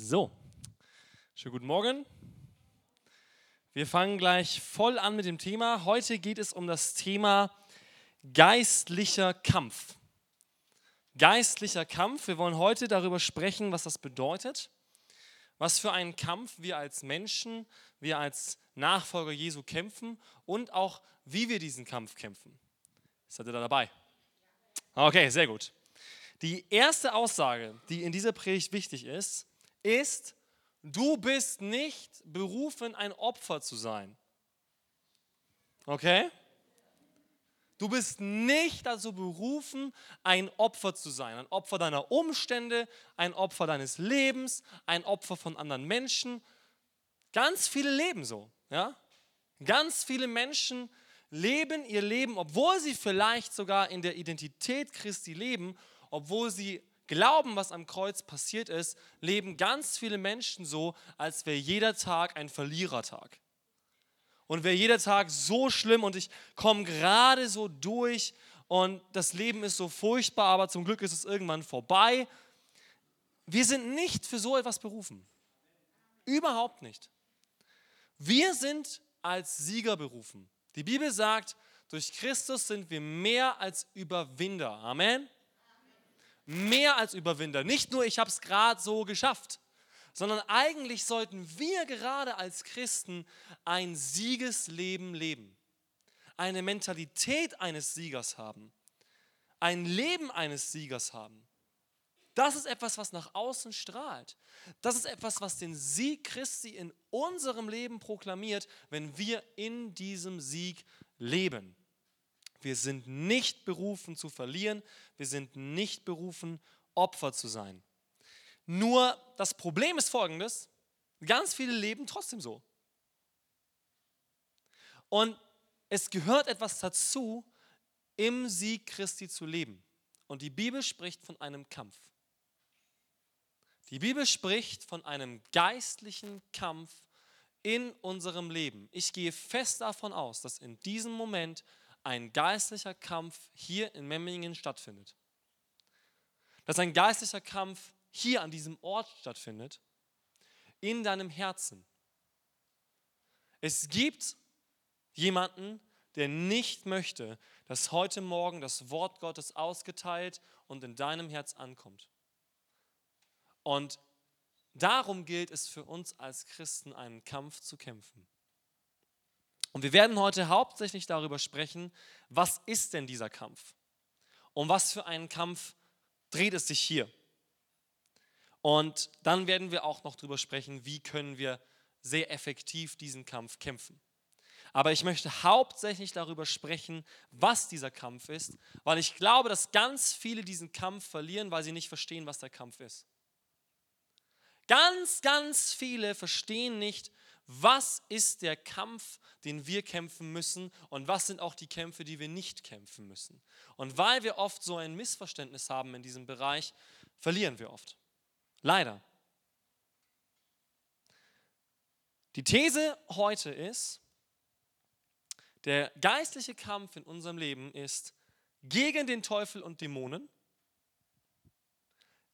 So, schönen guten Morgen. Wir fangen gleich voll an mit dem Thema. Heute geht es um das Thema geistlicher Kampf. Geistlicher Kampf. Wir wollen heute darüber sprechen, was das bedeutet, was für einen Kampf wir als Menschen, wir als Nachfolger Jesu kämpfen und auch, wie wir diesen Kampf kämpfen. Seid ihr da dabei? Okay, sehr gut. Die erste Aussage, die in dieser Predigt wichtig ist, ist, du bist nicht berufen, ein Opfer zu sein. Okay? Du bist nicht dazu berufen, ein Opfer zu sein. Ein Opfer deiner Umstände, ein Opfer deines Lebens, ein Opfer von anderen Menschen. Ganz viele leben so. Ja? Ganz viele Menschen leben ihr Leben, obwohl sie vielleicht sogar in der Identität Christi leben, obwohl sie glauben, was am Kreuz passiert ist, leben ganz viele Menschen so, als wäre jeder Tag ein Verlierertag. Und wäre jeder Tag so schlimm und ich komme gerade so durch und das Leben ist so furchtbar, aber zum Glück ist es irgendwann vorbei. Wir sind nicht für so etwas berufen. Überhaupt nicht. Wir sind als Sieger berufen. Die Bibel sagt, durch Christus sind wir mehr als Überwinder. Amen mehr als Überwinder. Nicht nur, ich habe es gerade so geschafft, sondern eigentlich sollten wir gerade als Christen ein Siegesleben leben. Eine Mentalität eines Siegers haben. Ein Leben eines Siegers haben. Das ist etwas, was nach außen strahlt. Das ist etwas, was den Sieg Christi in unserem Leben proklamiert, wenn wir in diesem Sieg leben. Wir sind nicht berufen zu verlieren. Wir sind nicht berufen, Opfer zu sein. Nur das Problem ist folgendes. Ganz viele leben trotzdem so. Und es gehört etwas dazu, im Sieg Christi zu leben. Und die Bibel spricht von einem Kampf. Die Bibel spricht von einem geistlichen Kampf in unserem Leben. Ich gehe fest davon aus, dass in diesem Moment ein geistlicher Kampf hier in Memmingen stattfindet. Dass ein geistlicher Kampf hier an diesem Ort stattfindet, in deinem Herzen. Es gibt jemanden, der nicht möchte, dass heute Morgen das Wort Gottes ausgeteilt und in deinem Herz ankommt. Und darum gilt es für uns als Christen, einen Kampf zu kämpfen. Und wir werden heute hauptsächlich darüber sprechen, was ist denn dieser Kampf? Um was für einen Kampf dreht es sich hier? Und dann werden wir auch noch darüber sprechen, wie können wir sehr effektiv diesen Kampf kämpfen. Aber ich möchte hauptsächlich darüber sprechen, was dieser Kampf ist, weil ich glaube, dass ganz viele diesen Kampf verlieren, weil sie nicht verstehen, was der Kampf ist. Ganz, ganz viele verstehen nicht, was ist der Kampf, den wir kämpfen müssen und was sind auch die Kämpfe, die wir nicht kämpfen müssen. Und weil wir oft so ein Missverständnis haben in diesem Bereich, verlieren wir oft. Leider. Die These heute ist, der geistliche Kampf in unserem Leben ist gegen den Teufel und Dämonen,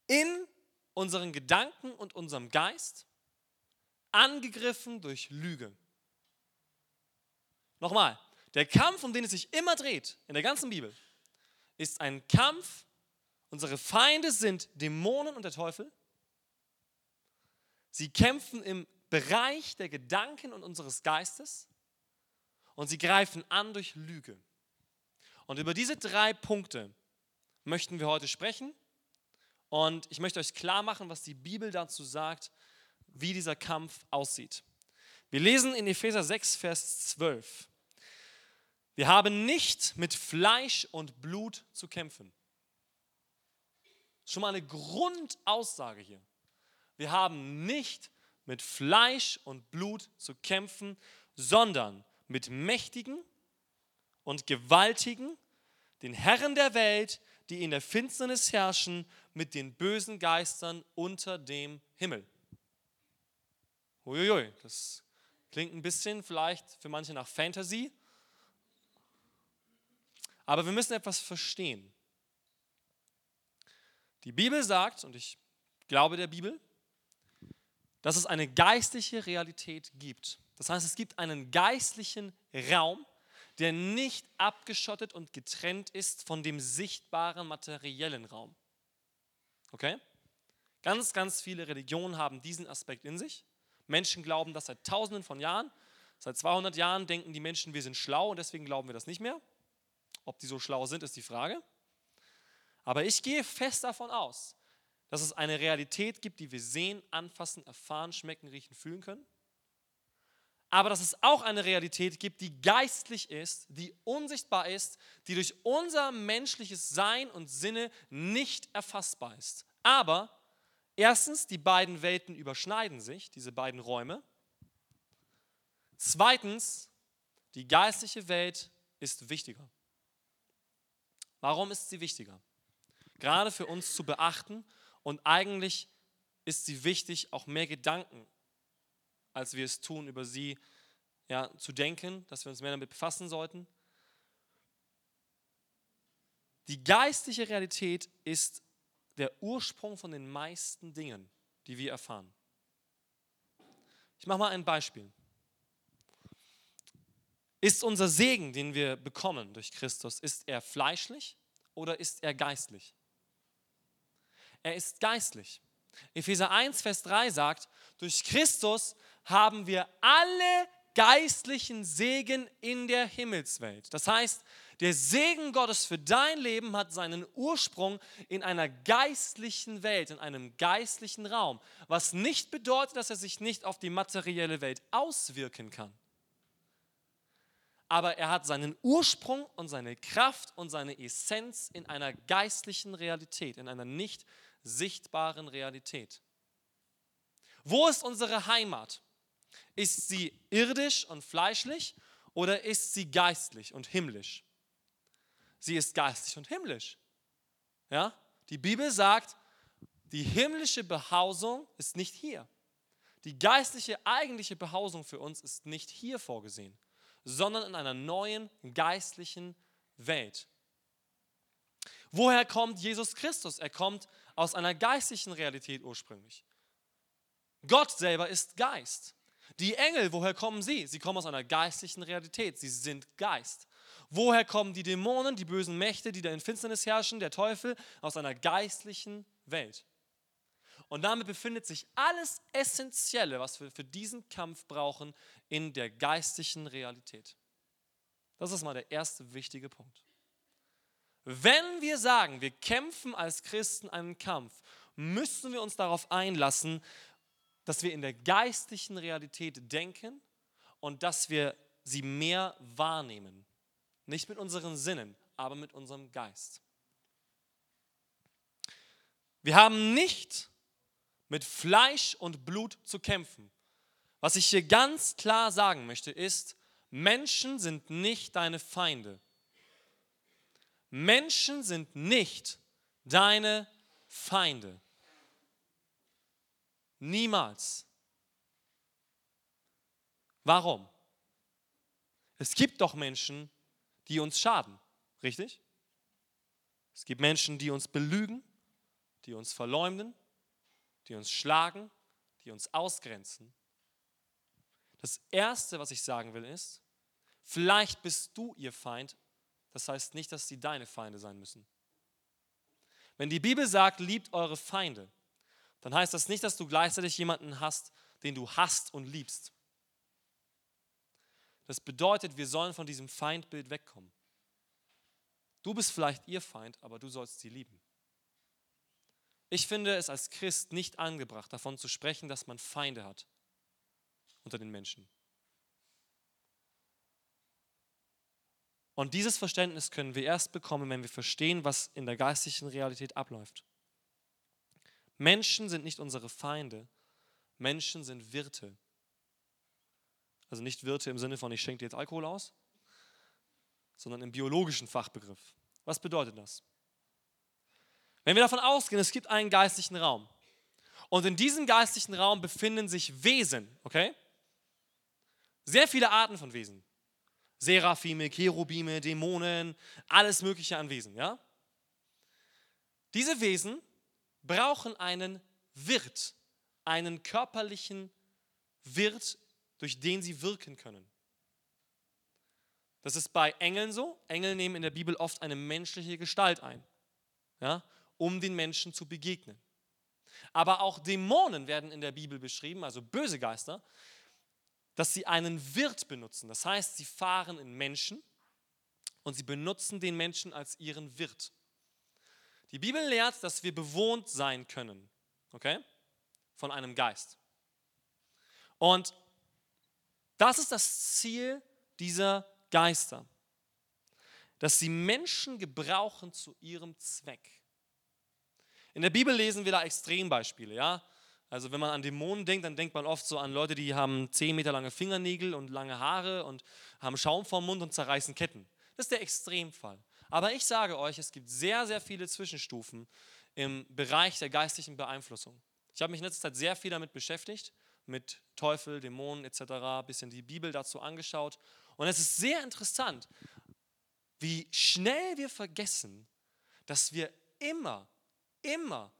in unseren Gedanken und unserem Geist angegriffen durch Lüge. Nochmal, der Kampf, um den es sich immer dreht in der ganzen Bibel, ist ein Kampf. Unsere Feinde sind Dämonen und der Teufel. Sie kämpfen im Bereich der Gedanken und unseres Geistes und sie greifen an durch Lüge. Und über diese drei Punkte möchten wir heute sprechen. Und ich möchte euch klar machen, was die Bibel dazu sagt wie dieser Kampf aussieht. Wir lesen in Epheser 6, Vers 12. Wir haben nicht mit Fleisch und Blut zu kämpfen. Schon mal eine Grundaussage hier. Wir haben nicht mit Fleisch und Blut zu kämpfen, sondern mit Mächtigen und Gewaltigen, den Herren der Welt, die in der Finsternis herrschen, mit den bösen Geistern unter dem Himmel. Uiuiui, das klingt ein bisschen vielleicht für manche nach Fantasy. Aber wir müssen etwas verstehen. Die Bibel sagt, und ich glaube der Bibel, dass es eine geistliche Realität gibt. Das heißt, es gibt einen geistlichen Raum, der nicht abgeschottet und getrennt ist von dem sichtbaren materiellen Raum. Okay? Ganz, ganz viele Religionen haben diesen Aspekt in sich. Menschen glauben das seit tausenden von Jahren. Seit 200 Jahren denken die Menschen, wir sind schlau und deswegen glauben wir das nicht mehr. Ob die so schlau sind, ist die Frage. Aber ich gehe fest davon aus, dass es eine Realität gibt, die wir sehen, anfassen, erfahren, schmecken, riechen, fühlen können aber dass es auch eine Realität gibt, die geistlich ist, die unsichtbar ist, die durch unser menschliches Sein und Sinne nicht erfassbar ist. Aber erstens, die beiden Welten überschneiden sich, diese beiden Räume. Zweitens, die geistliche Welt ist wichtiger. Warum ist sie wichtiger? Gerade für uns zu beachten und eigentlich ist sie wichtig, auch mehr Gedanken als wir es tun, über sie ja, zu denken, dass wir uns mehr damit befassen sollten. Die geistliche Realität ist der Ursprung von den meisten Dingen, die wir erfahren. Ich mache mal ein Beispiel. Ist unser Segen, den wir bekommen durch Christus, ist er fleischlich oder ist er geistlich? Er ist geistlich. Epheser 1, Vers 3 sagt, durch Christus haben wir alle geistlichen Segen in der Himmelswelt. Das heißt, der Segen Gottes für dein Leben hat seinen Ursprung in einer geistlichen Welt, in einem geistlichen Raum, was nicht bedeutet, dass er sich nicht auf die materielle Welt auswirken kann. Aber er hat seinen Ursprung und seine Kraft und seine Essenz in einer geistlichen Realität, in einer nicht sichtbaren Realität. Wo ist unsere Heimat? Ist sie irdisch und fleischlich oder ist sie geistlich und himmlisch? Sie ist geistlich und himmlisch. Ja? Die Bibel sagt, die himmlische Behausung ist nicht hier. Die geistliche eigentliche Behausung für uns ist nicht hier vorgesehen, sondern in einer neuen geistlichen Welt. Woher kommt Jesus Christus? Er kommt aus einer geistlichen Realität ursprünglich. Gott selber ist Geist. Die Engel, woher kommen sie? Sie kommen aus einer geistlichen Realität. Sie sind Geist. Woher kommen die Dämonen, die bösen Mächte, die da in Finsternis herrschen, der Teufel? Aus einer geistlichen Welt. Und damit befindet sich alles Essentielle, was wir für diesen Kampf brauchen, in der geistlichen Realität. Das ist mal der erste wichtige Punkt. Wenn wir sagen, wir kämpfen als Christen einen Kampf, müssen wir uns darauf einlassen, dass wir in der geistlichen Realität denken und dass wir sie mehr wahrnehmen. Nicht mit unseren Sinnen, aber mit unserem Geist. Wir haben nicht mit Fleisch und Blut zu kämpfen. Was ich hier ganz klar sagen möchte, ist, Menschen sind nicht deine Feinde. Menschen sind nicht deine Feinde. Niemals. Warum? Es gibt doch Menschen, die uns schaden, richtig? Es gibt Menschen, die uns belügen, die uns verleumden, die uns schlagen, die uns ausgrenzen. Das Erste, was ich sagen will, ist, vielleicht bist du ihr Feind, das heißt nicht, dass sie deine Feinde sein müssen. Wenn die Bibel sagt, liebt eure Feinde, dann heißt das nicht, dass du gleichzeitig jemanden hast, den du hast und liebst. Das bedeutet, wir sollen von diesem Feindbild wegkommen. Du bist vielleicht ihr Feind, aber du sollst sie lieben. Ich finde es als Christ nicht angebracht, davon zu sprechen, dass man Feinde hat unter den Menschen. Und dieses Verständnis können wir erst bekommen, wenn wir verstehen, was in der geistlichen Realität abläuft. Menschen sind nicht unsere Feinde, Menschen sind Wirte. Also nicht Wirte im Sinne von, ich schenke dir jetzt Alkohol aus, sondern im biologischen Fachbegriff. Was bedeutet das? Wenn wir davon ausgehen, es gibt einen geistlichen Raum und in diesem geistlichen Raum befinden sich Wesen, okay? Sehr viele Arten von Wesen. Seraphime, Cherubime, Dämonen, alles Mögliche an Wesen, ja? Diese Wesen brauchen einen Wirt, einen körperlichen Wirt, durch den sie wirken können. Das ist bei Engeln so. Engel nehmen in der Bibel oft eine menschliche Gestalt ein, ja, um den Menschen zu begegnen. Aber auch Dämonen werden in der Bibel beschrieben, also böse Geister, dass sie einen Wirt benutzen. Das heißt, sie fahren in Menschen und sie benutzen den Menschen als ihren Wirt. Die Bibel lehrt, dass wir bewohnt sein können, okay, von einem Geist. Und das ist das Ziel dieser Geister, dass sie Menschen gebrauchen zu ihrem Zweck. In der Bibel lesen wir da Extrembeispiele, ja. Also wenn man an Dämonen denkt, dann denkt man oft so an Leute, die haben 10 Meter lange Fingernägel und lange Haare und haben Schaum vorm Mund und zerreißen Ketten. Das ist der Extremfall. Aber ich sage euch, es gibt sehr, sehr viele Zwischenstufen im Bereich der geistlichen Beeinflussung. Ich habe mich in letzter Zeit sehr viel damit beschäftigt, mit Teufel, Dämonen etc., ein bisschen die Bibel dazu angeschaut. Und es ist sehr interessant, wie schnell wir vergessen, dass wir immer, immer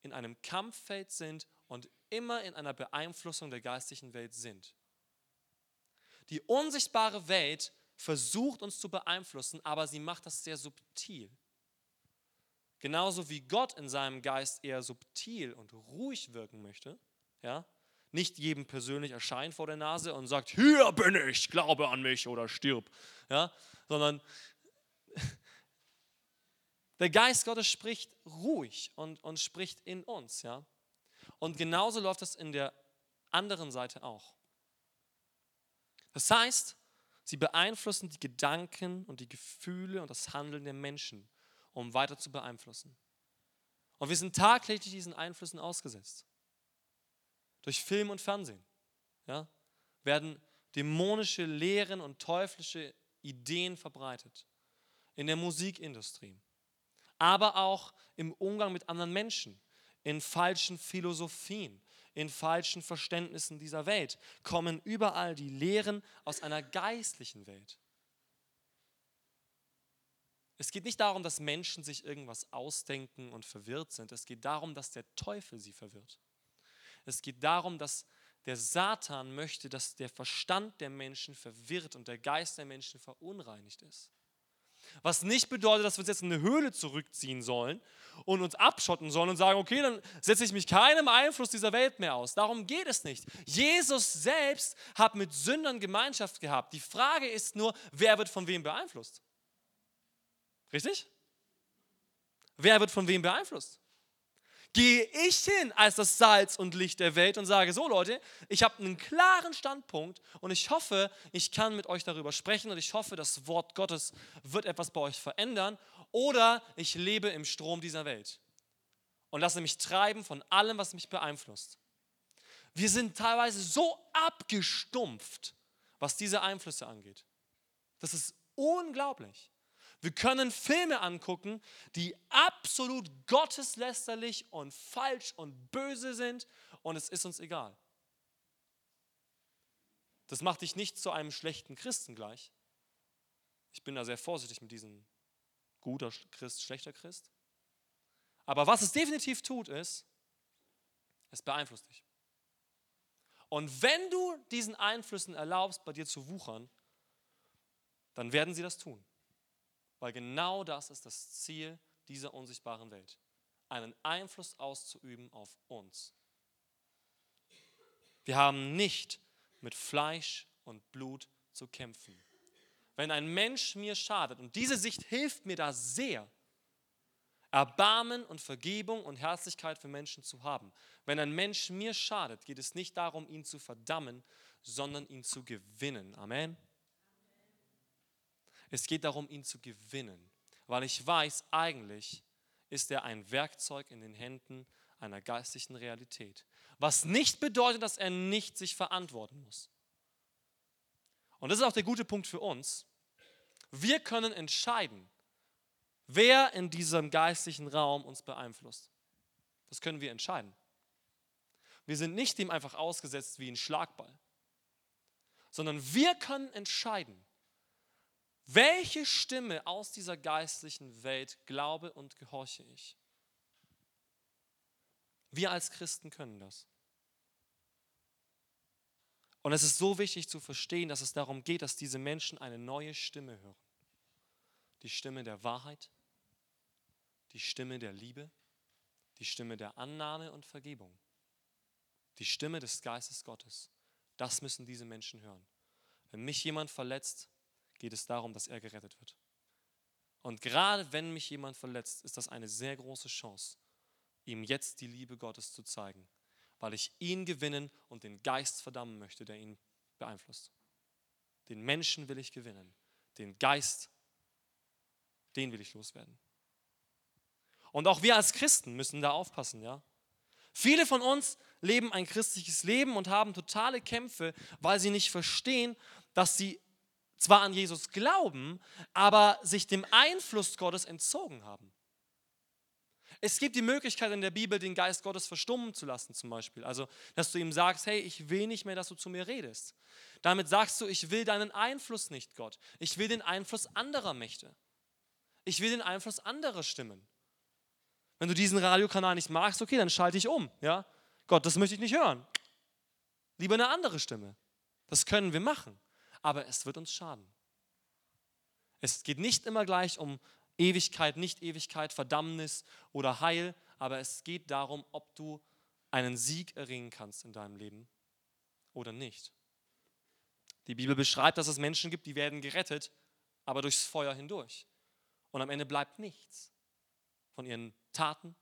in einem Kampffeld sind und immer in einer Beeinflussung der geistlichen Welt sind. Die unsichtbare Welt versucht uns zu beeinflussen, aber sie macht das sehr subtil. Genauso wie Gott in seinem Geist eher subtil und ruhig wirken möchte, ja, nicht jedem persönlich erscheint vor der Nase und sagt, hier bin ich, glaube an mich oder stirb, ja, sondern der Geist Gottes spricht ruhig und, und spricht in uns, ja. Und genauso läuft das in der anderen Seite auch. Das heißt, Sie beeinflussen die Gedanken und die Gefühle und das Handeln der Menschen, um weiter zu beeinflussen. Und wir sind tagtäglich diesen Einflüssen ausgesetzt. Durch Film und Fernsehen ja, werden dämonische Lehren und teuflische Ideen verbreitet. In der Musikindustrie. Aber auch im Umgang mit anderen Menschen. In falschen Philosophien in falschen Verständnissen dieser Welt, kommen überall die Lehren aus einer geistlichen Welt. Es geht nicht darum, dass Menschen sich irgendwas ausdenken und verwirrt sind. Es geht darum, dass der Teufel sie verwirrt. Es geht darum, dass der Satan möchte, dass der Verstand der Menschen verwirrt und der Geist der Menschen verunreinigt ist. Was nicht bedeutet, dass wir uns jetzt in eine Höhle zurückziehen sollen und uns abschotten sollen und sagen, okay, dann setze ich mich keinem Einfluss dieser Welt mehr aus. Darum geht es nicht. Jesus selbst hat mit Sündern Gemeinschaft gehabt. Die Frage ist nur, wer wird von wem beeinflusst? Richtig? Wer wird von wem beeinflusst? Gehe ich hin als das Salz und Licht der Welt und sage, so Leute, ich habe einen klaren Standpunkt und ich hoffe, ich kann mit euch darüber sprechen und ich hoffe, das Wort Gottes wird etwas bei euch verändern oder ich lebe im Strom dieser Welt und lasse mich treiben von allem, was mich beeinflusst. Wir sind teilweise so abgestumpft, was diese Einflüsse angeht. Das ist unglaublich. Wir können Filme angucken, die absolut gotteslästerlich und falsch und böse sind und es ist uns egal. Das macht dich nicht zu einem schlechten Christen gleich. Ich bin da sehr vorsichtig mit diesem guter Christ, schlechter Christ. Aber was es definitiv tut, ist, es beeinflusst dich. Und wenn du diesen Einflüssen erlaubst, bei dir zu wuchern, dann werden sie das tun. Weil genau das ist das Ziel dieser unsichtbaren Welt. Einen Einfluss auszuüben auf uns. Wir haben nicht mit Fleisch und Blut zu kämpfen. Wenn ein Mensch mir schadet, und diese Sicht hilft mir da sehr, Erbarmen und Vergebung und Herzlichkeit für Menschen zu haben. Wenn ein Mensch mir schadet, geht es nicht darum, ihn zu verdammen, sondern ihn zu gewinnen. Amen. Es geht darum, ihn zu gewinnen, weil ich weiß, eigentlich ist er ein Werkzeug in den Händen einer geistlichen Realität. Was nicht bedeutet, dass er nicht sich verantworten muss. Und das ist auch der gute Punkt für uns. Wir können entscheiden, wer in diesem geistlichen Raum uns beeinflusst. Das können wir entscheiden. Wir sind nicht dem einfach ausgesetzt wie ein Schlagball, sondern wir können entscheiden, welche Stimme aus dieser geistlichen Welt glaube und gehorche ich? Wir als Christen können das. Und es ist so wichtig zu verstehen, dass es darum geht, dass diese Menschen eine neue Stimme hören. Die Stimme der Wahrheit, die Stimme der Liebe, die Stimme der Annahme und Vergebung, die Stimme des Geistes Gottes. Das müssen diese Menschen hören. Wenn mich jemand verletzt, geht es darum, dass er gerettet wird. Und gerade wenn mich jemand verletzt, ist das eine sehr große Chance, ihm jetzt die Liebe Gottes zu zeigen, weil ich ihn gewinnen und den Geist verdammen möchte, der ihn beeinflusst. Den Menschen will ich gewinnen, den Geist, den will ich loswerden. Und auch wir als Christen müssen da aufpassen, ja? Viele von uns leben ein christliches Leben und haben totale Kämpfe, weil sie nicht verstehen, dass sie zwar an Jesus glauben, aber sich dem Einfluss Gottes entzogen haben. Es gibt die Möglichkeit in der Bibel, den Geist Gottes verstummen zu lassen, zum Beispiel. Also, dass du ihm sagst, hey, ich will nicht mehr, dass du zu mir redest. Damit sagst du, ich will deinen Einfluss nicht, Gott. Ich will den Einfluss anderer Mächte. Ich will den Einfluss anderer Stimmen. Wenn du diesen Radiokanal nicht magst, okay, dann schalte ich um. Ja? Gott, das möchte ich nicht hören. Lieber eine andere Stimme. Das können wir machen, aber es wird uns schaden. Es geht nicht immer gleich um Ewigkeit, Nicht-Ewigkeit, Verdammnis oder Heil, aber es geht darum, ob du einen Sieg erringen kannst in deinem Leben oder nicht. Die Bibel beschreibt, dass es Menschen gibt, die werden gerettet, aber durchs Feuer hindurch. Und am Ende bleibt nichts von ihren Taten,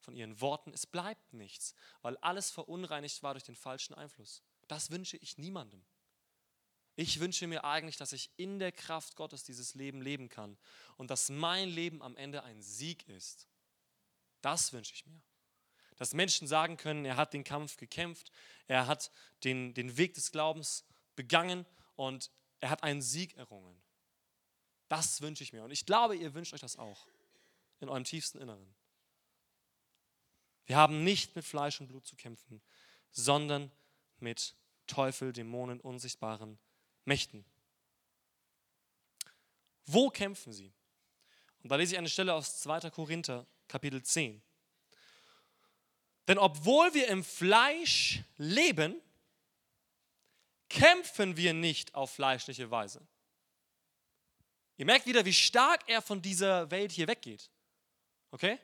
von ihren Worten. Es bleibt nichts, weil alles verunreinigt war durch den falschen Einfluss. Das wünsche ich niemandem. Ich wünsche mir eigentlich, dass ich in der Kraft Gottes dieses Leben leben kann und dass mein Leben am Ende ein Sieg ist. Das wünsche ich mir. Dass Menschen sagen können, er hat den Kampf gekämpft, er hat den, den Weg des Glaubens begangen und er hat einen Sieg errungen. Das wünsche ich mir. Und ich glaube, ihr wünscht euch das auch in eurem tiefsten Inneren. Wir haben nicht mit Fleisch und Blut zu kämpfen, sondern mit Teufel, Dämonen, unsichtbaren Mächten. Wo kämpfen sie? Und da lese ich eine Stelle aus 2. Korinther, Kapitel 10. Denn obwohl wir im Fleisch leben, kämpfen wir nicht auf fleischliche Weise. Ihr merkt wieder, wie stark er von dieser Welt hier weggeht. Okay?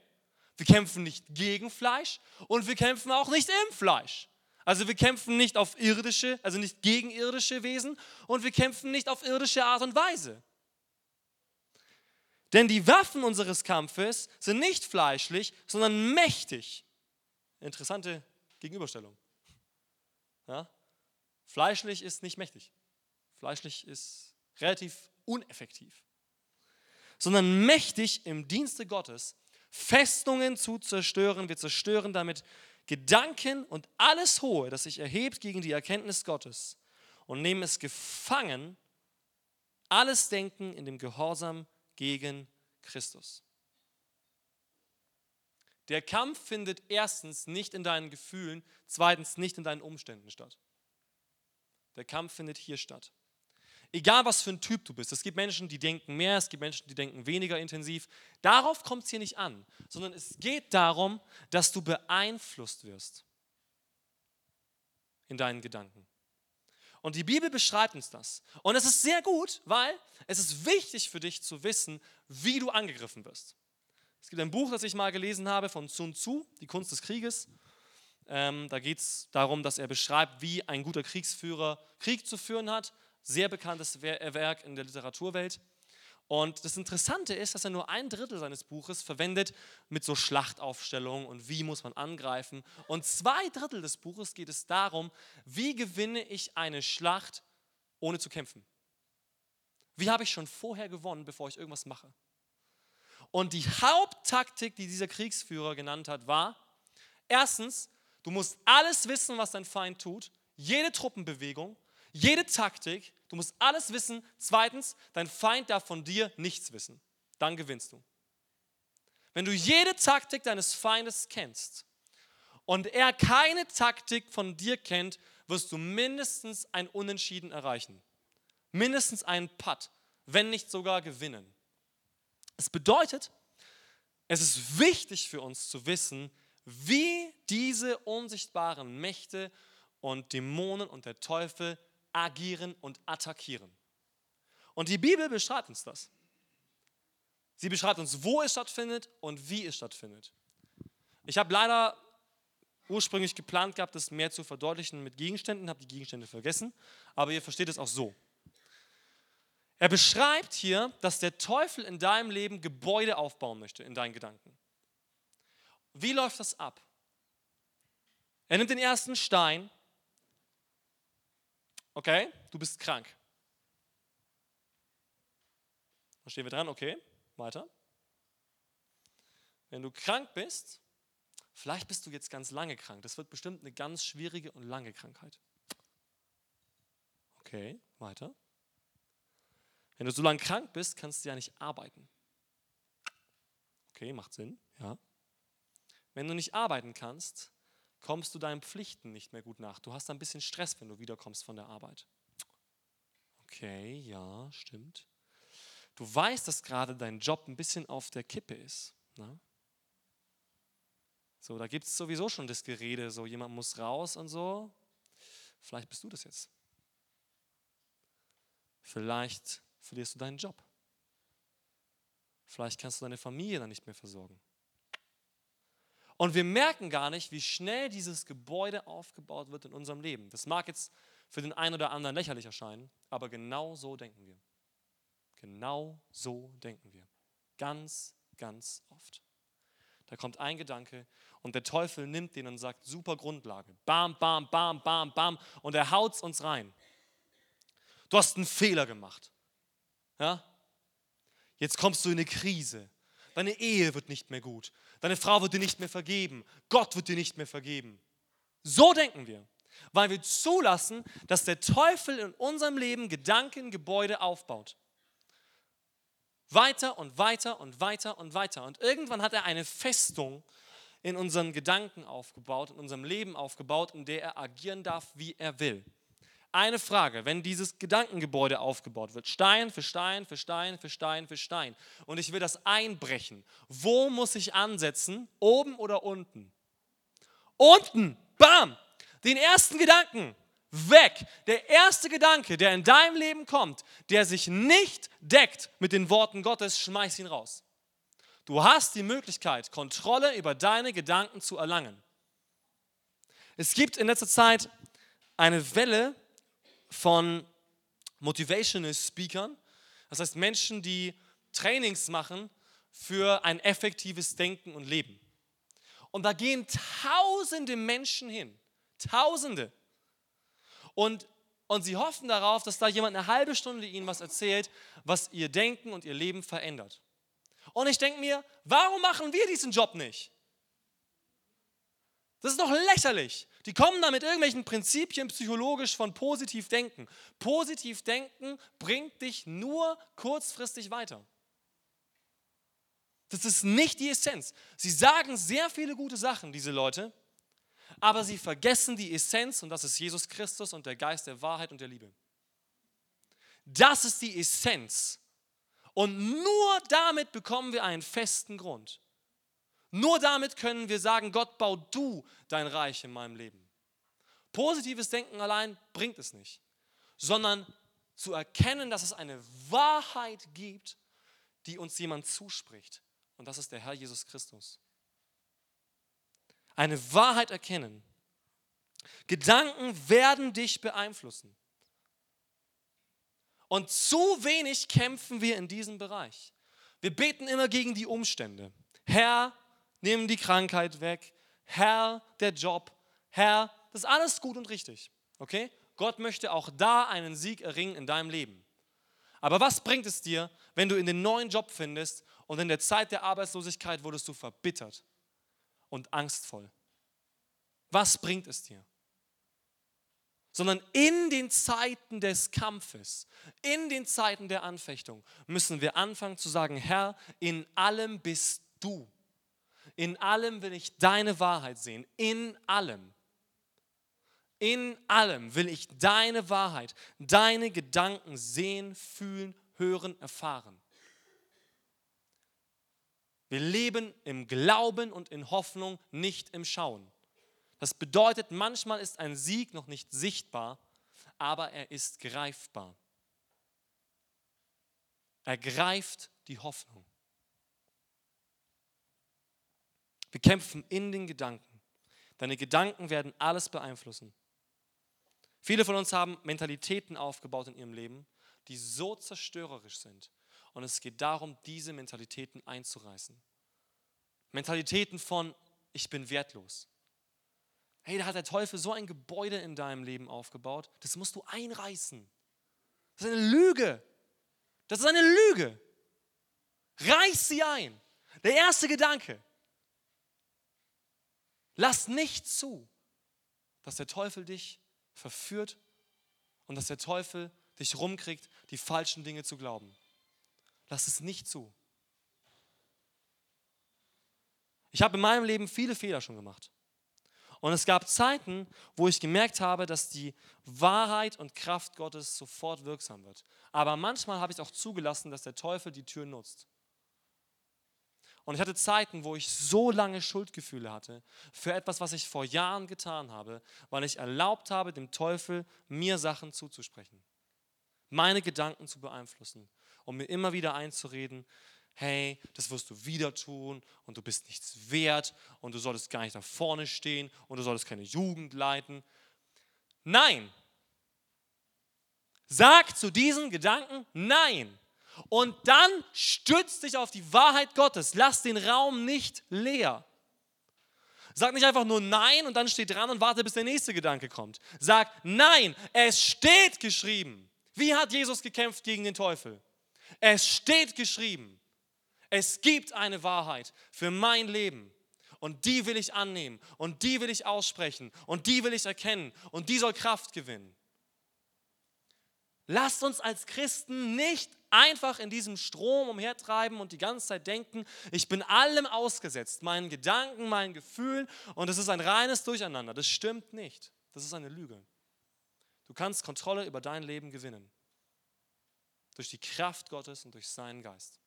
Wir kämpfen nicht gegen Fleisch und wir kämpfen auch nicht im Fleisch. Also wir kämpfen nicht auf irdische, also nicht gegen irdische Wesen und wir kämpfen nicht auf irdische Art und Weise. Denn die Waffen unseres Kampfes sind nicht fleischlich, sondern mächtig. Interessante Gegenüberstellung. Ja? Fleischlich ist nicht mächtig. Fleischlich ist relativ uneffektiv. Sondern mächtig im Dienste Gottes, Festungen zu zerstören. Wir zerstören damit Gedanken und alles Hohe, das sich erhebt gegen die Erkenntnis Gottes und nehmen es gefangen, alles Denken in dem Gehorsam gegen Christus. Der Kampf findet erstens nicht in deinen Gefühlen, zweitens nicht in deinen Umständen statt. Der Kampf findet hier statt. Egal was für ein Typ du bist. Es gibt Menschen, die denken mehr, es gibt Menschen, die denken weniger intensiv. Darauf kommt es hier nicht an, sondern es geht darum, dass du beeinflusst wirst in deinen Gedanken. Und die Bibel beschreibt uns das. Und es ist sehr gut, weil es ist wichtig für dich zu wissen, wie du angegriffen wirst. Es gibt ein Buch, das ich mal gelesen habe von Sun Tzu, Die Kunst des Krieges. Ähm, da geht es darum, dass er beschreibt, wie ein guter Kriegsführer Krieg zu führen hat sehr bekanntes äh, Werk in der Literaturwelt. Und das Interessante ist, dass er nur ein Drittel seines Buches verwendet mit so Schlachtaufstellungen und wie muss man angreifen. Und zwei Drittel des Buches geht es darum, wie gewinne ich eine Schlacht ohne zu kämpfen. Wie habe ich schon vorher gewonnen, bevor ich irgendwas mache? Und die Haupttaktik, die dieser Kriegsführer genannt hat, war, erstens, du musst alles wissen, was dein Feind tut, jede Truppenbewegung, jede Taktik, du musst alles wissen. Zweitens, dein Feind darf von dir nichts wissen. Dann gewinnst du. Wenn du jede Taktik deines Feindes kennst und er keine Taktik von dir kennt, wirst du mindestens ein Unentschieden erreichen. Mindestens einen Putt, wenn nicht sogar gewinnen. Es bedeutet, es ist wichtig für uns zu wissen, wie diese unsichtbaren Mächte und Dämonen und der Teufel agieren und attackieren. Und die Bibel beschreibt uns das. Sie beschreibt uns, wo es stattfindet und wie es stattfindet. Ich habe leider ursprünglich geplant gehabt, das mehr zu verdeutlichen mit Gegenständen, habe die Gegenstände vergessen, aber ihr versteht es auch so. Er beschreibt hier, dass der Teufel in deinem Leben Gebäude aufbauen möchte, in deinen Gedanken. Wie läuft das ab? Er nimmt den ersten Stein. Okay, du bist krank. Da stehen wir dran, okay, weiter. Wenn du krank bist, vielleicht bist du jetzt ganz lange krank. Das wird bestimmt eine ganz schwierige und lange Krankheit. Okay, weiter. Wenn du so lange krank bist, kannst du ja nicht arbeiten. Okay, macht Sinn, ja. Wenn du nicht arbeiten kannst, kommst du deinen Pflichten nicht mehr gut nach. Du hast ein bisschen Stress, wenn du wiederkommst von der Arbeit. Okay, ja, stimmt. Du weißt, dass gerade dein Job ein bisschen auf der Kippe ist. Ne? So, da gibt es sowieso schon das Gerede, so jemand muss raus und so. Vielleicht bist du das jetzt. Vielleicht verlierst du deinen Job. Vielleicht kannst du deine Familie dann nicht mehr versorgen. Und wir merken gar nicht, wie schnell dieses Gebäude aufgebaut wird in unserem Leben. Das mag jetzt für den einen oder anderen lächerlich erscheinen, aber genau so denken wir. Genau so denken wir. Ganz, ganz oft. Da kommt ein Gedanke und der Teufel nimmt den und sagt, super Grundlage. Bam, bam, bam, bam, bam. Und er haut es uns rein. Du hast einen Fehler gemacht. Ja? Jetzt kommst du in eine Krise. Deine Ehe wird nicht mehr gut. Deine Frau wird dir nicht mehr vergeben. Gott wird dir nicht mehr vergeben. So denken wir, weil wir zulassen, dass der Teufel in unserem Leben Gedankengebäude aufbaut. Weiter und weiter und weiter und weiter. Und irgendwann hat er eine Festung in unseren Gedanken aufgebaut, in unserem Leben aufgebaut, in der er agieren darf, wie er will eine Frage, wenn dieses Gedankengebäude aufgebaut wird, Stein für Stein für Stein für Stein für Stein, und ich will das einbrechen, wo muss ich ansetzen, oben oder unten? Unten, bam, den ersten Gedanken, weg. Der erste Gedanke, der in deinem Leben kommt, der sich nicht deckt mit den Worten Gottes, schmeiß ihn raus. Du hast die Möglichkeit, Kontrolle über deine Gedanken zu erlangen. Es gibt in letzter Zeit eine Welle von Motivational Speakern, das heißt Menschen, die Trainings machen für ein effektives Denken und Leben. Und da gehen tausende Menschen hin, tausende. Und, und sie hoffen darauf, dass da jemand eine halbe Stunde ihnen was erzählt, was ihr Denken und ihr Leben verändert. Und ich denke mir, warum machen wir diesen Job nicht? Das ist doch lächerlich. Die kommen da mit irgendwelchen Prinzipien psychologisch von positiv denken. Positiv denken bringt dich nur kurzfristig weiter. Das ist nicht die Essenz. Sie sagen sehr viele gute Sachen, diese Leute, aber sie vergessen die Essenz und das ist Jesus Christus und der Geist der Wahrheit und der Liebe. Das ist die Essenz. Und nur damit bekommen wir einen festen Grund. Nur damit können wir sagen, Gott, bau du dein Reich in meinem Leben. Positives Denken allein bringt es nicht, sondern zu erkennen, dass es eine Wahrheit gibt, die uns jemand zuspricht. Und das ist der Herr Jesus Christus. Eine Wahrheit erkennen. Gedanken werden dich beeinflussen. Und zu wenig kämpfen wir in diesem Bereich. Wir beten immer gegen die Umstände. Herr, nimm die Krankheit weg. Herr, der Job. Herr, das ist alles gut und richtig. Okay? Gott möchte auch da einen Sieg erringen in deinem Leben. Aber was bringt es dir, wenn du in den neuen Job findest und in der Zeit der Arbeitslosigkeit wurdest du verbittert und angstvoll? Was bringt es dir? Sondern in den Zeiten des Kampfes, in den Zeiten der Anfechtung müssen wir anfangen zu sagen, Herr, in allem bist du. In allem will ich deine Wahrheit sehen. In allem. In allem will ich deine Wahrheit, deine Gedanken sehen, fühlen, hören, erfahren. Wir leben im Glauben und in Hoffnung, nicht im Schauen. Das bedeutet, manchmal ist ein Sieg noch nicht sichtbar, aber er ist greifbar. Er greift die Hoffnung. Wir kämpfen in den Gedanken. Deine Gedanken werden alles beeinflussen. Viele von uns haben Mentalitäten aufgebaut in ihrem Leben, die so zerstörerisch sind. Und es geht darum, diese Mentalitäten einzureißen. Mentalitäten von, ich bin wertlos. Hey, da hat der Teufel so ein Gebäude in deinem Leben aufgebaut, das musst du einreißen. Das ist eine Lüge. Das ist eine Lüge. Reiß sie ein. Der erste Gedanke. Lass nicht zu, dass der Teufel dich verführt und dass der Teufel dich rumkriegt, die falschen Dinge zu glauben. Lass es nicht zu. Ich habe in meinem Leben viele Fehler schon gemacht. Und es gab Zeiten, wo ich gemerkt habe, dass die Wahrheit und Kraft Gottes sofort wirksam wird. Aber manchmal habe ich auch zugelassen, dass der Teufel die Tür nutzt. Und ich hatte Zeiten, wo ich so lange Schuldgefühle hatte für etwas, was ich vor Jahren getan habe, weil ich erlaubt habe, dem Teufel mir Sachen zuzusprechen, meine Gedanken zu beeinflussen, um mir immer wieder einzureden, hey, das wirst du wieder tun und du bist nichts wert und du solltest gar nicht da vorne stehen und du solltest keine Jugend leiten. Nein. Sag zu diesen Gedanken Nein. Und dann stütz dich auf die Wahrheit Gottes. Lass den Raum nicht leer. Sag nicht einfach nur Nein und dann steh dran und warte, bis der nächste Gedanke kommt. Sag Nein, es steht geschrieben. Wie hat Jesus gekämpft gegen den Teufel? Es steht geschrieben. Es gibt eine Wahrheit für mein Leben. Und die will ich annehmen. Und die will ich aussprechen. Und die will ich erkennen. Und die soll Kraft gewinnen. Lasst uns als Christen nicht einfach in diesem Strom umhertreiben und die ganze Zeit denken, ich bin allem ausgesetzt, meinen Gedanken, meinen Gefühlen und es ist ein reines Durcheinander. Das stimmt nicht. Das ist eine Lüge. Du kannst Kontrolle über dein Leben gewinnen. Durch die Kraft Gottes und durch seinen Geist.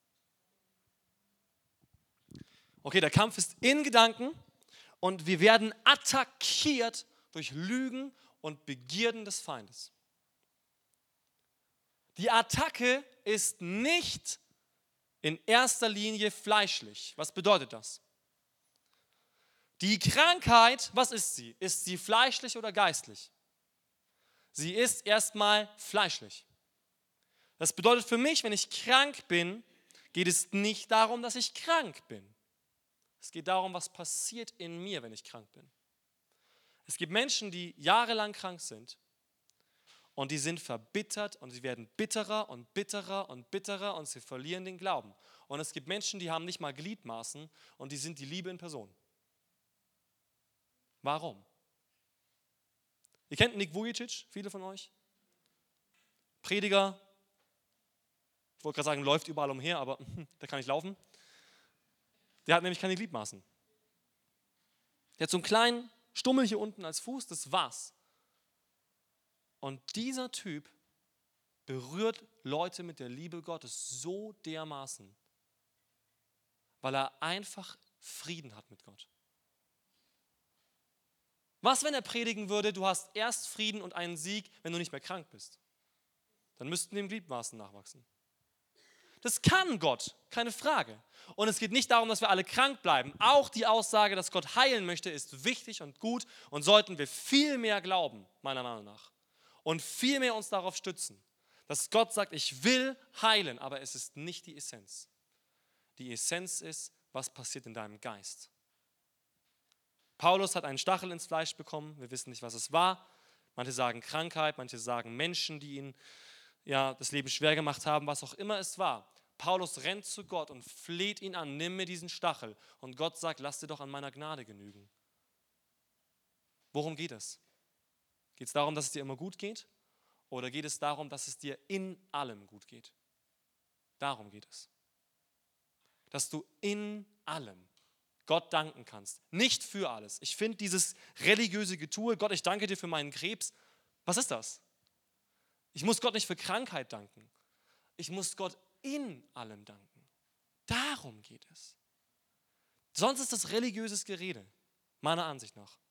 Okay, der Kampf ist in Gedanken und wir werden attackiert durch Lügen und Begierden des Feindes. Die Attacke ist nicht in erster Linie fleischlich. Was bedeutet das? Die Krankheit, was ist sie? Ist sie fleischlich oder geistlich? Sie ist erstmal fleischlich. Das bedeutet für mich, wenn ich krank bin, geht es nicht darum, dass ich krank bin. Es geht darum, was passiert in mir, wenn ich krank bin. Es gibt Menschen, die jahrelang krank sind und die sind verbittert und sie werden bitterer und bitterer und bitterer und sie verlieren den Glauben. Und es gibt Menschen, die haben nicht mal Gliedmaßen und die sind die Liebe in Person. Warum? Ihr kennt Nick Vujicic, viele von euch? Prediger. Ich wollte gerade sagen, läuft überall umher, aber der kann nicht laufen. Der hat nämlich keine Gliedmaßen. Der hat so einen kleinen Stummel hier unten als Fuß, das war's. Und dieser Typ berührt Leute mit der Liebe Gottes so dermaßen, weil er einfach Frieden hat mit Gott. Was, wenn er predigen würde, du hast erst Frieden und einen Sieg, wenn du nicht mehr krank bist? Dann müssten dem Gliedmaßen nachwachsen. Das kann Gott, keine Frage. Und es geht nicht darum, dass wir alle krank bleiben. Auch die Aussage, dass Gott heilen möchte, ist wichtig und gut und sollten wir viel mehr glauben, meiner Meinung nach. Und viel mehr uns darauf stützen, dass Gott sagt, ich will heilen, aber es ist nicht die Essenz. Die Essenz ist, was passiert in deinem Geist. Paulus hat einen Stachel ins Fleisch bekommen, wir wissen nicht, was es war. Manche sagen Krankheit, manche sagen Menschen, die ihn ja, das Leben schwer gemacht haben, was auch immer es war. Paulus rennt zu Gott und fleht ihn an, nimm mir diesen Stachel. Und Gott sagt, lass dir doch an meiner Gnade genügen. Worum geht es? Geht es darum, dass es dir immer gut geht? Oder geht es darum, dass es dir in allem gut geht? Darum geht es. Dass du in allem Gott danken kannst. Nicht für alles. Ich finde dieses religiöse Getue, Gott, ich danke dir für meinen Krebs. Was ist das? Ich muss Gott nicht für Krankheit danken. Ich muss Gott in allem danken. Darum geht es. Sonst ist das religiöses Gerede, meiner Ansicht nach.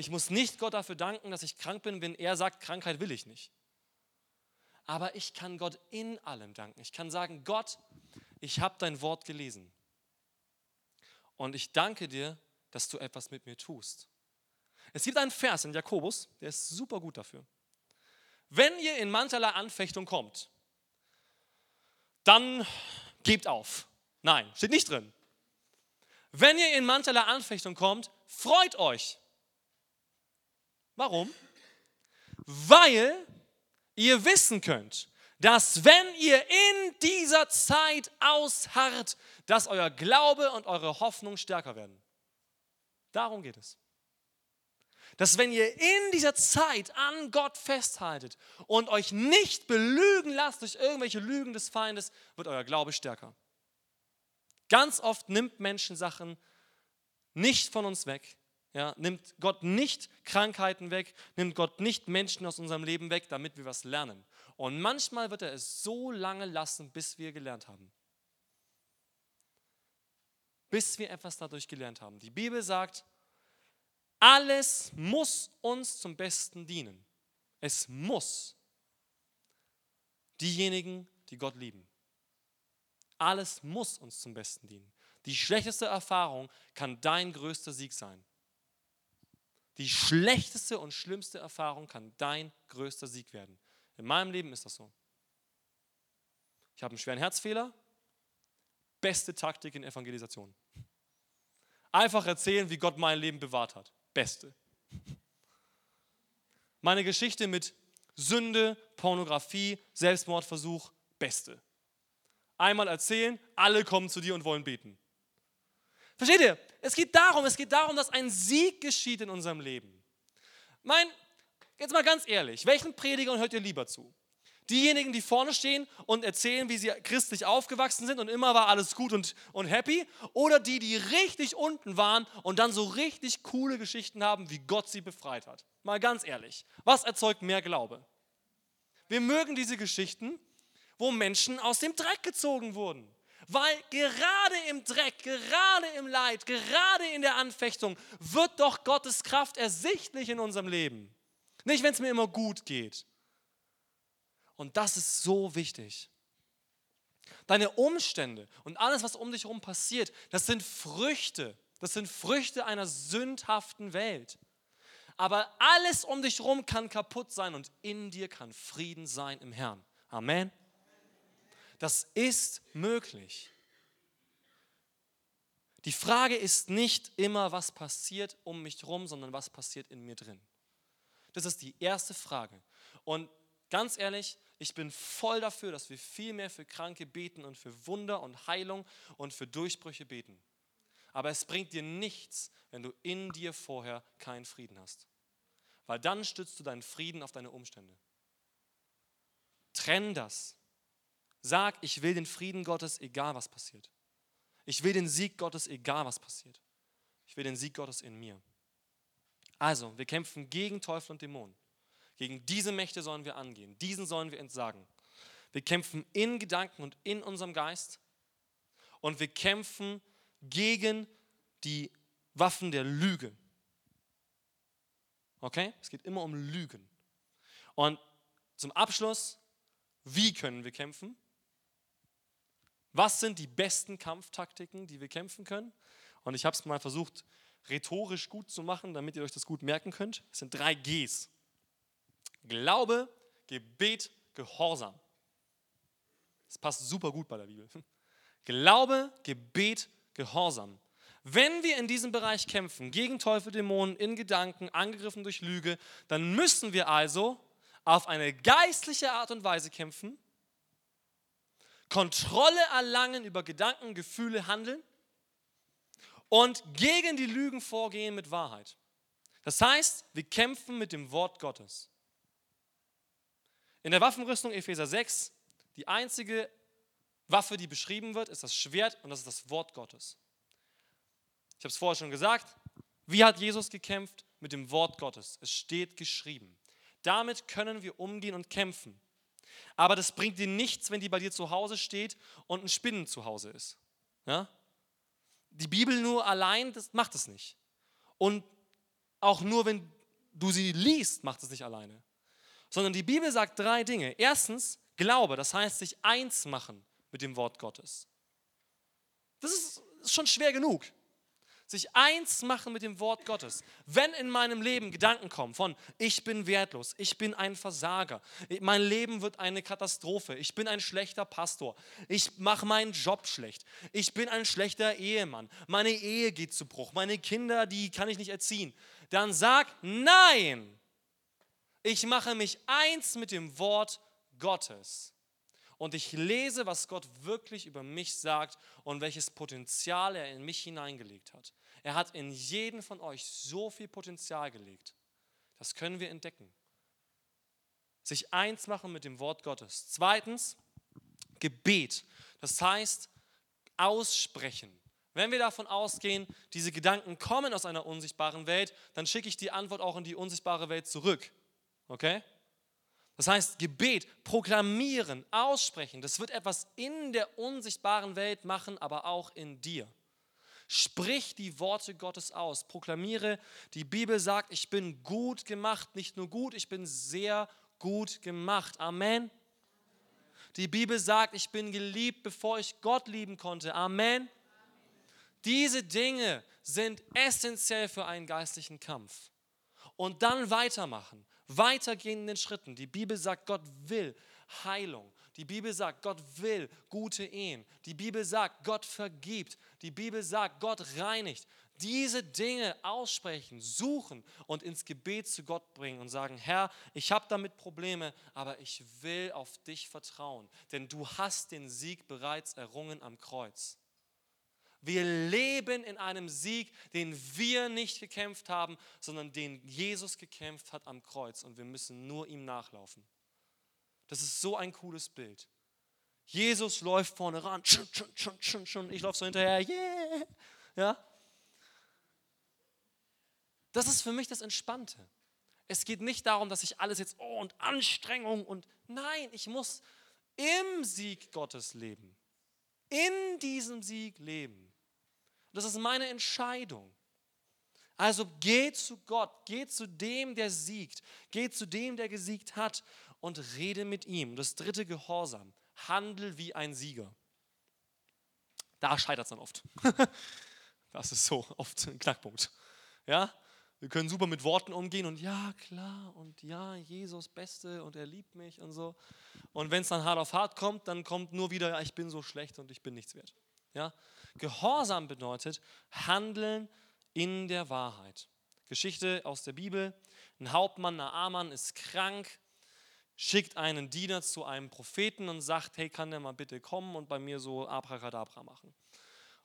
Ich muss nicht Gott dafür danken, dass ich krank bin, wenn er sagt, Krankheit will ich nicht. Aber ich kann Gott in allem danken. Ich kann sagen, Gott, ich habe dein Wort gelesen. Und ich danke dir, dass du etwas mit mir tust. Es gibt einen Vers in Jakobus, der ist super gut dafür. Wenn ihr in mancherlei Anfechtung kommt, dann gebt auf. Nein, steht nicht drin. Wenn ihr in mancherlei Anfechtung kommt, freut euch. Warum? Weil ihr wissen könnt, dass wenn ihr in dieser Zeit ausharrt, dass euer Glaube und eure Hoffnung stärker werden. Darum geht es. Dass wenn ihr in dieser Zeit an Gott festhaltet und euch nicht belügen lasst durch irgendwelche Lügen des Feindes, wird euer Glaube stärker. Ganz oft nimmt Menschen Sachen nicht von uns weg. Ja, nimmt Gott nicht Krankheiten weg, nimmt Gott nicht Menschen aus unserem Leben weg, damit wir was lernen. Und manchmal wird er es so lange lassen, bis wir gelernt haben. Bis wir etwas dadurch gelernt haben. Die Bibel sagt, alles muss uns zum Besten dienen. Es muss diejenigen, die Gott lieben. Alles muss uns zum Besten dienen. Die schlechteste Erfahrung kann dein größter Sieg sein. Die schlechteste und schlimmste Erfahrung kann dein größter Sieg werden. In meinem Leben ist das so. Ich habe einen schweren Herzfehler. Beste Taktik in Evangelisation. Einfach erzählen, wie Gott mein Leben bewahrt hat. Beste. Meine Geschichte mit Sünde, Pornografie, Selbstmordversuch, beste. Einmal erzählen, alle kommen zu dir und wollen beten. Versteht ihr? Es geht darum, es geht darum, dass ein Sieg geschieht in unserem Leben. Mein, jetzt mal ganz ehrlich, welchen Predigern hört ihr lieber zu? Diejenigen, die vorne stehen und erzählen, wie sie christlich aufgewachsen sind und immer war alles gut und, und happy, oder die, die richtig unten waren und dann so richtig coole Geschichten haben, wie Gott sie befreit hat. Mal ganz ehrlich, was erzeugt mehr Glaube? Wir mögen diese Geschichten, wo Menschen aus dem Dreck gezogen wurden. Weil gerade im Dreck, gerade im Leid, gerade in der Anfechtung wird doch Gottes Kraft ersichtlich in unserem Leben. Nicht, wenn es mir immer gut geht. Und das ist so wichtig. Deine Umstände und alles, was um dich herum passiert, das sind Früchte. Das sind Früchte einer sündhaften Welt. Aber alles um dich herum kann kaputt sein und in dir kann Frieden sein im Herrn. Amen. Das ist möglich. Die Frage ist nicht immer, was passiert um mich herum, sondern was passiert in mir drin. Das ist die erste Frage. Und ganz ehrlich, ich bin voll dafür, dass wir viel mehr für Kranke beten und für Wunder und Heilung und für Durchbrüche beten. Aber es bringt dir nichts, wenn du in dir vorher keinen Frieden hast. Weil dann stützt du deinen Frieden auf deine Umstände. Trenn das. Sag, ich will den Frieden Gottes, egal was passiert. Ich will den Sieg Gottes, egal was passiert. Ich will den Sieg Gottes in mir. Also, wir kämpfen gegen Teufel und Dämonen. Gegen diese Mächte sollen wir angehen. Diesen sollen wir entsagen. Wir kämpfen in Gedanken und in unserem Geist. Und wir kämpfen gegen die Waffen der Lüge. Okay? Es geht immer um Lügen. Und zum Abschluss, wie können wir kämpfen? Was sind die besten Kampftaktiken, die wir kämpfen können? Und ich habe es mal versucht, rhetorisch gut zu machen, damit ihr euch das gut merken könnt. Es sind drei Gs. Glaube, Gebet, Gehorsam. Das passt super gut bei der Bibel. Glaube, Gebet, Gehorsam. Wenn wir in diesem Bereich kämpfen, gegen Teufel, Dämonen, in Gedanken, angegriffen durch Lüge, dann müssen wir also auf eine geistliche Art und Weise kämpfen, Kontrolle erlangen über Gedanken, Gefühle, Handeln und gegen die Lügen vorgehen mit Wahrheit. Das heißt, wir kämpfen mit dem Wort Gottes. In der Waffenrüstung Epheser 6, die einzige Waffe, die beschrieben wird, ist das Schwert und das ist das Wort Gottes. Ich habe es vorher schon gesagt. Wie hat Jesus gekämpft? Mit dem Wort Gottes. Es steht geschrieben. Damit können wir umgehen und kämpfen. Aber das bringt dir nichts, wenn die bei dir zu Hause steht und ein Spinnen zu Hause ist. Ja? Die Bibel nur allein, das macht es nicht. Und Auch nur wenn du sie liest, macht es nicht alleine. Sondern die Bibel sagt drei Dinge. Erstens, Glaube, das heißt sich eins machen mit dem Wort Gottes. Das ist schon schwer genug sich eins machen mit dem Wort Gottes. Wenn in meinem Leben Gedanken kommen von, ich bin wertlos, ich bin ein Versager, mein Leben wird eine Katastrophe, ich bin ein schlechter Pastor, ich mache meinen Job schlecht, ich bin ein schlechter Ehemann, meine Ehe geht zu Bruch, meine Kinder, die kann ich nicht erziehen, dann sag nein. Ich mache mich eins mit dem Wort Gottes und ich lese, was Gott wirklich über mich sagt und welches Potenzial er in mich hineingelegt hat. Er hat in jeden von euch so viel Potenzial gelegt. Das können wir entdecken. Sich eins machen mit dem Wort Gottes. Zweitens, Gebet. Das heißt, aussprechen. Wenn wir davon ausgehen, diese Gedanken kommen aus einer unsichtbaren Welt, dann schicke ich die Antwort auch in die unsichtbare Welt zurück. Okay? Das heißt, Gebet, proklamieren, aussprechen, das wird etwas in der unsichtbaren Welt machen, aber auch in dir. Sprich die Worte Gottes aus, proklamiere, die Bibel sagt, ich bin gut gemacht, nicht nur gut, ich bin sehr gut gemacht. Amen. Die Bibel sagt, ich bin geliebt, bevor ich Gott lieben konnte. Amen. Diese Dinge sind essentiell für einen geistlichen Kampf. Und dann weitermachen weitergehenden Schritten. Die Bibel sagt, Gott will Heilung. Die Bibel sagt, Gott will gute Ehen. Die Bibel sagt, Gott vergibt. Die Bibel sagt, Gott reinigt. Diese Dinge aussprechen, suchen und ins Gebet zu Gott bringen und sagen, Herr, ich habe damit Probleme, aber ich will auf dich vertrauen, denn du hast den Sieg bereits errungen am Kreuz. Wir leben in einem Sieg, den wir nicht gekämpft haben, sondern den Jesus gekämpft hat am Kreuz und wir müssen nur ihm nachlaufen. Das ist so ein cooles Bild. Jesus läuft vorne ran, ich laufe so hinterher, yeah. Ja? Das ist für mich das Entspannte. Es geht nicht darum, dass ich alles jetzt, oh, und Anstrengung und nein, ich muss im Sieg Gottes leben. In diesem Sieg leben. Das ist meine Entscheidung. Also geh zu Gott, geh zu dem, der siegt, geh zu dem, der gesiegt hat und rede mit ihm. Das dritte Gehorsam, handel wie ein Sieger. Da scheitert es dann oft. Das ist so oft ein Knackpunkt. Ja? Wir können super mit Worten umgehen und ja, klar und ja, Jesus Beste und er liebt mich und so. Und wenn es dann hart auf hart kommt, dann kommt nur wieder, ich bin so schlecht und ich bin nichts wert. Ja? Gehorsam bedeutet Handeln in der Wahrheit. Geschichte aus der Bibel. Ein Hauptmann, Naaman, ist krank, schickt einen Diener zu einem Propheten und sagt, hey, kann der mal bitte kommen und bei mir so Abracadabra machen.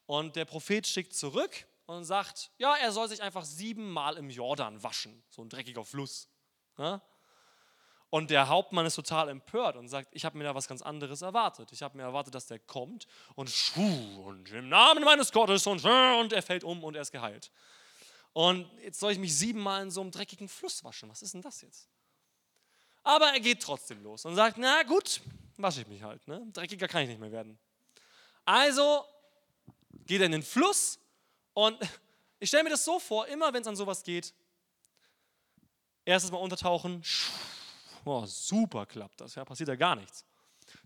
Und der Prophet schickt zurück und sagt, ja, er soll sich einfach siebenmal im Jordan waschen, so ein dreckiger Fluss. Ja? Und der Hauptmann ist total empört und sagt, ich habe mir da was ganz anderes erwartet. Ich habe mir erwartet, dass der kommt und schuh und im Namen meines Gottes und, und er fällt um und er ist geheilt. Und jetzt soll ich mich siebenmal in so einem dreckigen Fluss waschen. Was ist denn das jetzt? Aber er geht trotzdem los und sagt, na gut, wasche ich mich halt. Ne? Dreckiger kann ich nicht mehr werden. Also geht er in den Fluss und ich stelle mir das so vor, immer wenn es an sowas geht, erstes Mal untertauchen, schuh, oh, super klappt das, ja, passiert ja gar nichts.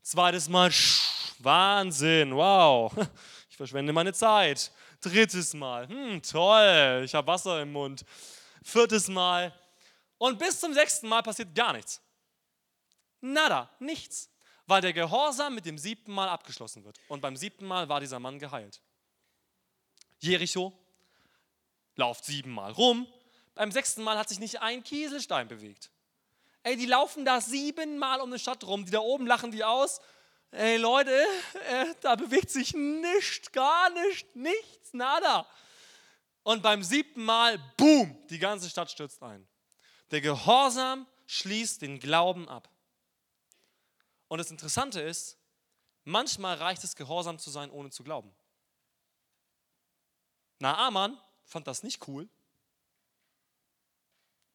Zweites Mal, Wahnsinn, wow, ich verschwende meine Zeit. Drittes Mal, hm, toll, ich habe Wasser im Mund. Viertes Mal und bis zum sechsten Mal passiert gar nichts. Nada, nichts, weil der Gehorsam mit dem siebten Mal abgeschlossen wird. Und beim siebten Mal war dieser Mann geheilt. Jericho lauft siebenmal rum. Beim sechsten Mal hat sich nicht ein Kieselstein bewegt. Ey, die laufen da siebenmal um eine Stadt rum, die da oben lachen die aus. Ey, Leute, äh, da bewegt sich nichts, gar nichts, nichts, nada. Und beim siebten Mal, boom, die ganze Stadt stürzt ein. Der Gehorsam schließt den Glauben ab. Und das Interessante ist, manchmal reicht es, gehorsam zu sein, ohne zu glauben. Naaman fand das nicht cool.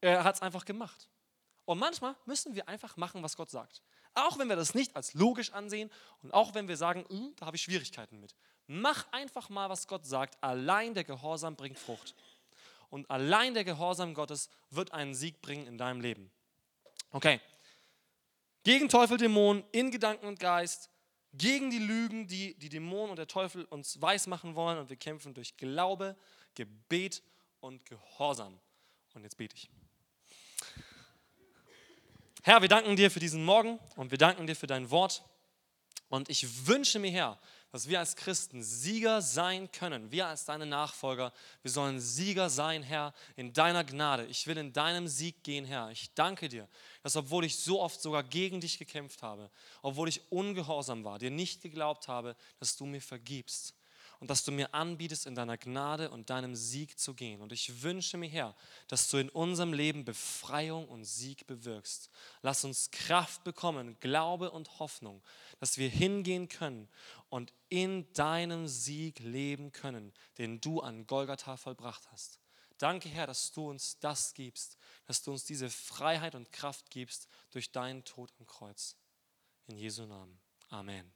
Er hat es einfach gemacht. Und manchmal müssen wir einfach machen, was Gott sagt. Auch wenn wir das nicht als logisch ansehen und auch wenn wir sagen, hm, da habe ich Schwierigkeiten mit. Mach einfach mal, was Gott sagt. Allein der Gehorsam bringt Frucht. und allein der Gehorsam Gottes wird einen Sieg bringen in deinem Leben. Okay. Gegen Teufel, Dämonen, in Gedanken und Geist, gegen die Lügen, die die Dämonen und der Teufel uns weismachen wollen und wir kämpfen durch Glaube, Gebet und Gehorsam. Und jetzt bete ich. Herr, wir danken dir für diesen Morgen und wir danken dir für dein Wort. Und ich wünsche mir, Herr, dass wir als Christen Sieger sein können. Wir als deine Nachfolger, wir sollen Sieger sein, Herr, in deiner Gnade. Ich will in deinem Sieg gehen, Herr. Ich danke dir, dass obwohl ich so oft sogar gegen dich gekämpft habe, obwohl ich ungehorsam war, dir nicht geglaubt habe, dass du mir vergibst und dass du mir anbietest, in deiner Gnade und deinem Sieg zu gehen. Und ich wünsche mir, Herr, dass du in unserem Leben Befreiung und Sieg bewirkst. Lass uns Kraft bekommen, Glaube und Hoffnung, dass wir hingehen können und in deinem Sieg leben können, den du an Golgatha vollbracht hast. Danke, Herr, dass du uns das gibst, dass du uns diese Freiheit und Kraft gibst durch deinen Tod am Kreuz. In Jesu Namen. Amen.